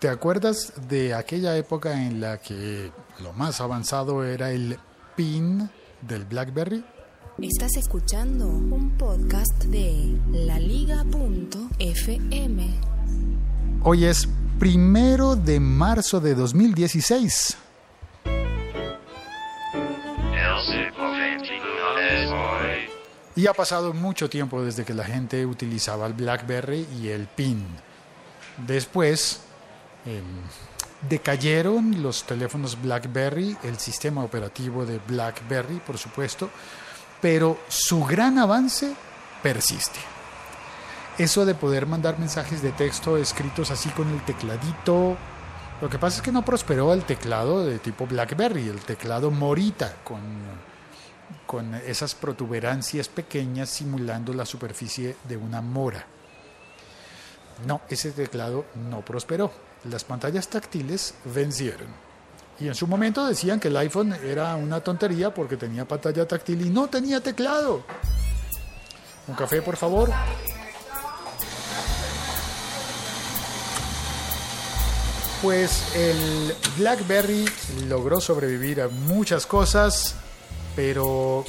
¿Te acuerdas de aquella época en la que lo más avanzado era el PIN del BlackBerry? Estás escuchando un podcast de laliga.fm. Hoy es primero de marzo de 2016. Y ha pasado mucho tiempo desde que la gente utilizaba el BlackBerry y el PIN. Después eh, decayeron los teléfonos BlackBerry, el sistema operativo de BlackBerry, por supuesto, pero su gran avance persiste. Eso de poder mandar mensajes de texto escritos así con el tecladito. Lo que pasa es que no prosperó el teclado de tipo BlackBerry, el teclado Morita, con, con esas protuberancias pequeñas simulando la superficie de una mora. No, ese teclado no prosperó. Las pantallas táctiles vencieron. Y en su momento decían que el iPhone era una tontería porque tenía pantalla táctil y no tenía teclado. Un café, por favor. Pues el BlackBerry logró sobrevivir a muchas cosas, pero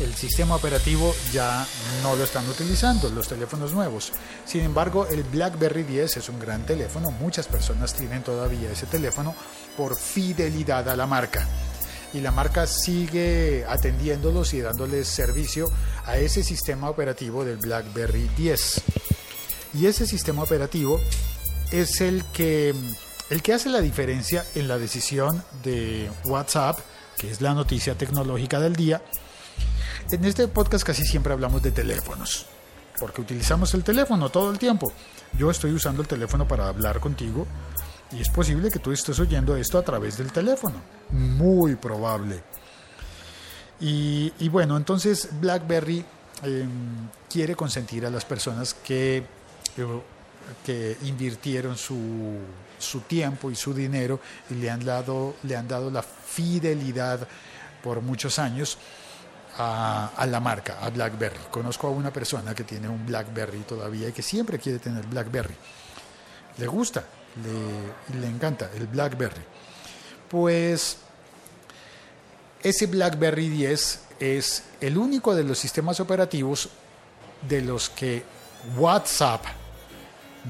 el sistema operativo ya no lo están utilizando los teléfonos nuevos. Sin embargo, el BlackBerry 10 es un gran teléfono, muchas personas tienen todavía ese teléfono por fidelidad a la marca. Y la marca sigue atendiéndolos y dándoles servicio a ese sistema operativo del BlackBerry 10. Y ese sistema operativo es el que, el que hace la diferencia en la decisión de WhatsApp, que es la noticia tecnológica del día. En este podcast casi siempre hablamos de teléfonos, porque utilizamos el teléfono todo el tiempo. Yo estoy usando el teléfono para hablar contigo y es posible que tú estés oyendo esto a través del teléfono. Muy probable. Y, bueno, entonces BlackBerry eh, quiere consentir a las personas que, que invirtieron su, su, tiempo y su dinero y le han, dado, le han dado la fidelidad por muchos años a, la marca, a BlackBerry. Conozco a una persona que tiene un BlackBerry todavía y que siempre quiere tener BlackBerry. Le gusta, le, le encanta el BlackBerry. Pues ese BlackBerry 10 es el único de los sistemas operativos de los que WhatsApp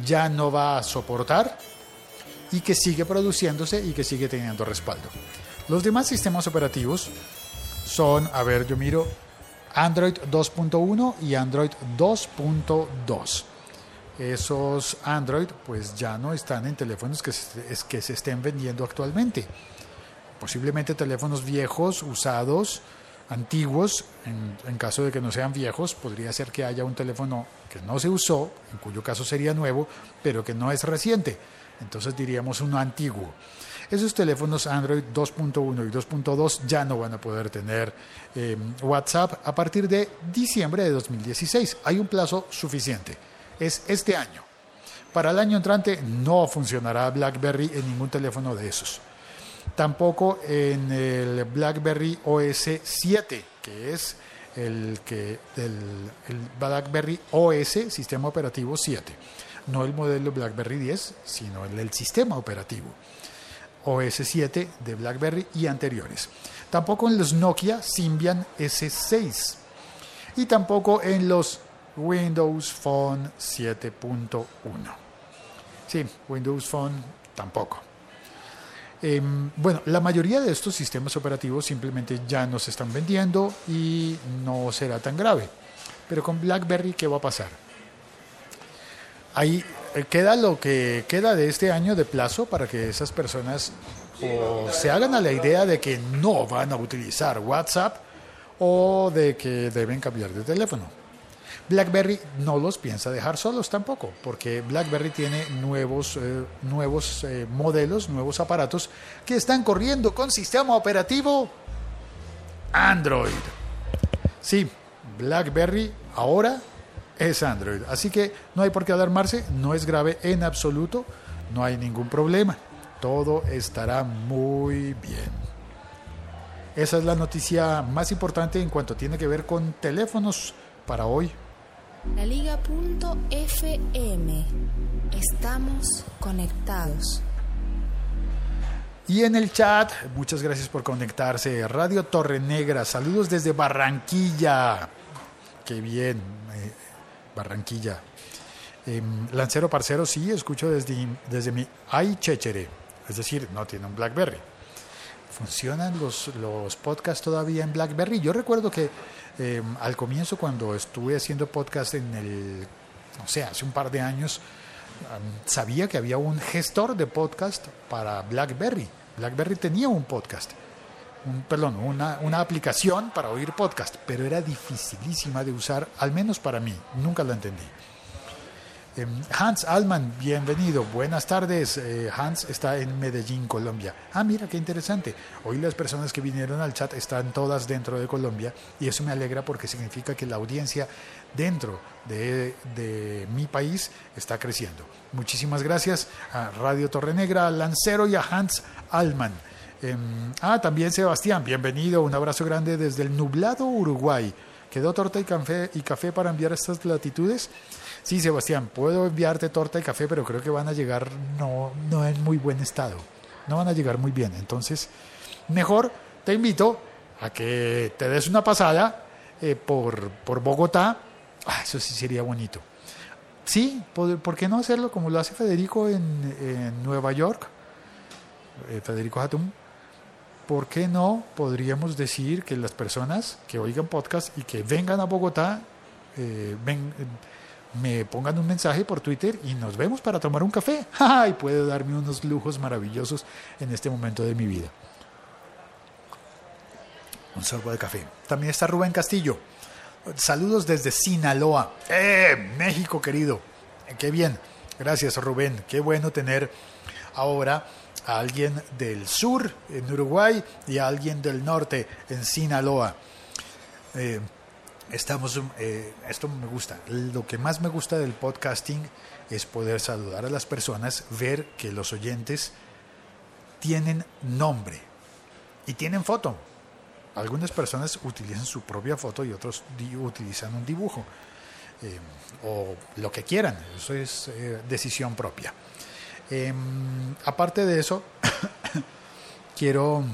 ya no va a soportar y que sigue produciéndose y que sigue teniendo respaldo. Los demás sistemas operativos son, a ver, yo miro Android 2.1 y Android 2.2. Esos Android pues ya no están en teléfonos que se, que se estén vendiendo actualmente. Posiblemente teléfonos viejos, usados, antiguos, en, en, caso de que no sean viejos, podría ser que haya un teléfono que no se usó, en cuyo caso sería nuevo, pero que no es reciente. Entonces diríamos uno antiguo. Esos teléfonos Android 2.1 y 2.2 ya no van a poder tener eh, WhatsApp a partir de diciembre de 2016. Hay un plazo suficiente. Es este año. Para el año entrante no funcionará BlackBerry en ningún teléfono de esos. Tampoco en el BlackBerry OS 7, que es el, que, el, el BlackBerry OS, sistema operativo 7. No el modelo BlackBerry 10, sino el, el sistema operativo. OS 7 de BlackBerry y anteriores. Tampoco en los Nokia Symbian S6. Y tampoco en los Windows Phone 7.1. Sí, Windows Phone tampoco. Eh, bueno, la mayoría de estos sistemas operativos simplemente ya no se están vendiendo y no será tan grave. Pero con BlackBerry, ¿qué va a pasar? Ahí queda lo que queda de este año de plazo para que esas personas se hagan a la idea de que no van a utilizar WhatsApp o de que deben cambiar de teléfono. BlackBerry no los piensa dejar solos tampoco, porque BlackBerry tiene nuevos, eh, nuevos eh, modelos, nuevos aparatos que están corriendo con sistema operativo Android. Sí, BlackBerry ahora es Android. Así que no hay por qué alarmarse, no es grave en absoluto, no hay ningún problema. Todo estará muy bien. Esa es la noticia más importante en cuanto tiene que ver con teléfonos para hoy. laliga.fm. Estamos conectados. Y en el chat, muchas gracias por conectarse. Radio Torre Negra, saludos desde Barranquilla. Qué bien, eh, Barranquilla. Em, Lancero Parcero, sí, escucho desde, desde mi iChechere, es decir, no tiene un Blackberry. ¿Funcionan los, los podcasts todavía en Blackberry? Yo recuerdo que em, al comienzo, cuando estuve haciendo podcast en el, no sé, hace un par de años, sabía que había un gestor de podcast para BlackBerry. BlackBerry tenía un podcast, un, perdón, una, una aplicación para oír podcast, pero era dificilísima de usar, al menos para mí. Nunca la entendí. Em, Hans Alman, bienvenido. Buenas tardes. Eh, Hans está en Medellín, Colombia. Ah, mira, qué interesante. Hoy las personas que vinieron al chat están todas dentro de Colombia y eso me alegra porque significa que la audiencia dentro de, de mi país está creciendo. Muchísimas gracias a Radio Torre Negra, a Lancero y a Hans Alman. Em, ah, también Sebastián, bienvenido. Un abrazo grande desde el nublado Uruguay. ¿Quedó torta y café, para enviar estas latitudes? Sí, Sebastián, puedo enviarte torta y café, pero creo que van a llegar no, no en muy buen estado. No van a llegar muy bien. Entonces, mejor te invito a que te des una pasada eh, por, por Bogotá. Ah, eso sí sería bonito. Sí, ¿por, qué no hacerlo como lo hace Federico en, en Nueva York? Eh, Federico Hatum. ¿Por qué no podríamos decir que las personas que oigan podcast y que vengan a Bogotá eh, me pongan un mensaje por Twitter y nos vemos para tomar un café. y puedo darme unos lujos maravillosos en este momento de mi vida. Un sorbo de café. También está Rubén Castillo. Saludos desde Sinaloa. ¡Eh! México, querido. Qué bien. Gracias, Rubén. Qué bueno tener ahora a alguien del sur en Uruguay y a alguien del norte en Sinaloa. Eh, estamos, eh, esto me gusta. Lo que más me gusta del podcasting es poder saludar a las personas, ver que los oyentes tienen nombre y tienen foto. Algunas personas utilizan su propia foto y otros utilizan un dibujo eh, o lo que quieran. Eso es eh, decisión propia. Em, aparte de eso, quiero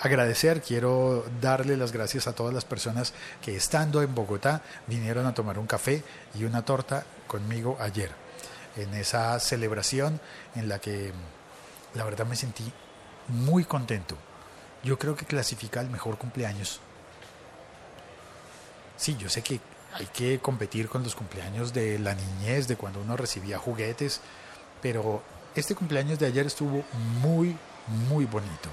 agradecer, quiero darle las gracias a todas las personas que estando en Bogotá vinieron a tomar un café y una torta conmigo ayer, en esa celebración en la que la verdad me sentí muy contento. Yo creo que clasifica el mejor cumpleaños. Sí, yo sé que hay que competir con los cumpleaños de la niñez, de cuando uno recibía juguetes, pero este cumpleaños de ayer estuvo muy, muy bonito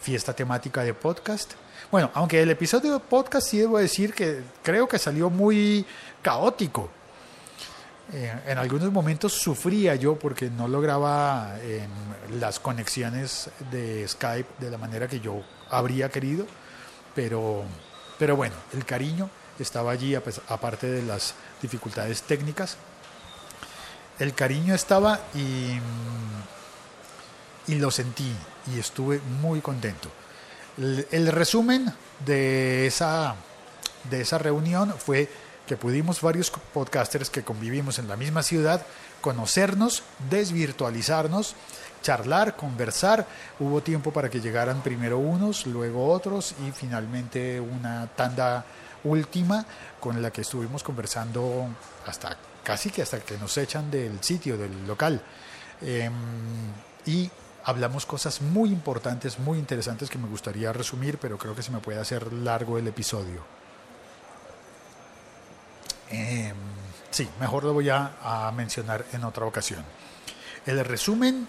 fiesta temática de podcast. Bueno, aunque el episodio de podcast sí debo decir que creo que salió muy caótico. Eh, en algunos momentos sufría yo porque no lograba las conexiones de Skype de la manera que yo habría querido, pero, pero bueno, el cariño estaba allí aparte de las dificultades técnicas. El cariño estaba y, y lo sentí, y estuve muy contento. El, resumen de esa, de esa reunión fue que pudimos varios podcasters que convivimos en la misma ciudad conocernos, desvirtualizarnos, charlar, conversar. Hubo tiempo para que llegaran primero unos, luego otros y finalmente una tanda última con la que estuvimos conversando hasta casi que hasta que nos echan del sitio, del local. Em, y hablamos cosas muy importantes, muy interesantes que me gustaría resumir, pero creo que se me puede hacer largo el episodio. Em, sí, mejor lo voy a, mencionar en otra ocasión. El resumen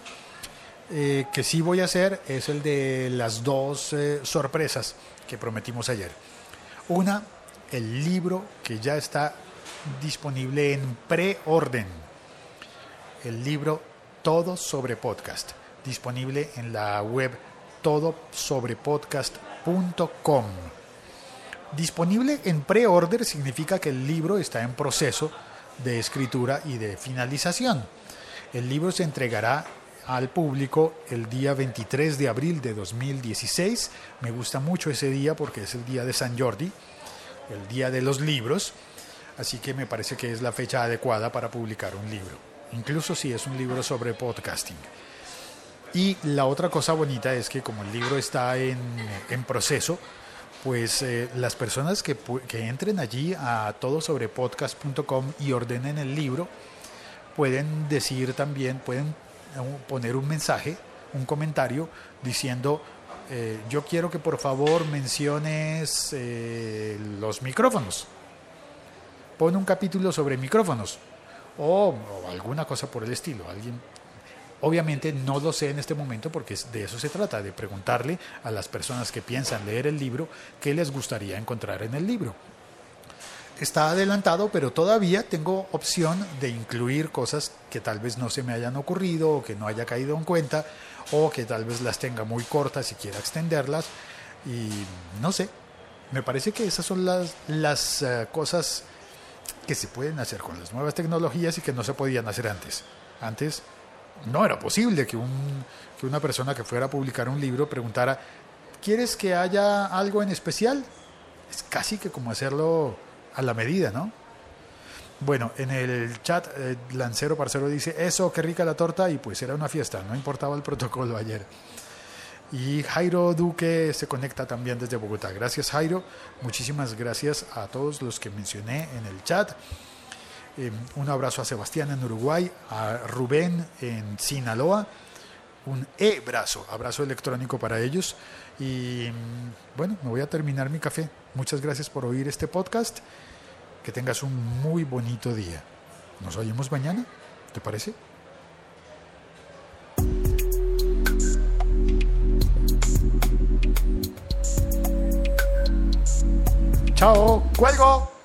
eh, que sí voy a hacer es el de las dos eh, sorpresas que prometimos ayer. Una, el libro que ya está disponible en preorden. El libro Todo sobre podcast disponible en la web todosobrepodcast.com. Disponible en pre-order significa que el libro está en proceso de escritura y de finalización. El libro se entregará al público el día 23 de abril de 2016. Me gusta mucho ese día porque es el día de San Jordi, el día de los libros. así que me parece que es la fecha adecuada para publicar un libro, incluso si es un libro sobre podcasting. Y la otra cosa bonita es que como el libro está en, en proceso, pues eh, las personas que, que, entren allí a todosobrepodcast.com y ordenen el libro, pueden decir también, pueden eh, poner un mensaje, un comentario diciendo, eh, yo quiero que por favor menciones los micrófonos. Pon un capítulo sobre micrófonos o, o alguna cosa por el estilo. Alguien Obviamente no lo sé en este momento porque de eso se trata, de preguntarle a las personas que piensan leer el libro qué les gustaría encontrar en el libro. Está adelantado, pero todavía tengo opción de incluir cosas que tal vez no se me hayan ocurrido o que no haya caído en cuenta o que tal vez las tenga muy cortas y quiera extenderlas. Y no sé, me parece que esas son las, las uh, cosas que se pueden hacer con las nuevas tecnologías y que no se podían hacer antes. Antes no era posible que, un, que una persona que fuera a publicar un libro preguntara, ¿quieres que haya algo en especial? Es casi que como hacerlo a la medida, ¿no? Bueno, en el chat, eh, Lancero Parcero dice, eso, qué rica la torta, y pues era una fiesta, no importaba el protocolo ayer. Y Jairo Duque se conecta también desde Bogotá. Gracias Jairo, muchísimas gracias a todos los que mencioné en el chat. Eh, un abrazo a Sebastián en Uruguay, a Rubén en Sinaloa. Un e-brazo, abrazo electrónico para ellos. Y mm, bueno, me voy a terminar mi café. Muchas gracias por oír este podcast. Que tengas un muy bonito día. Nos oímos mañana, ¿te parece? Chao, cuelgo.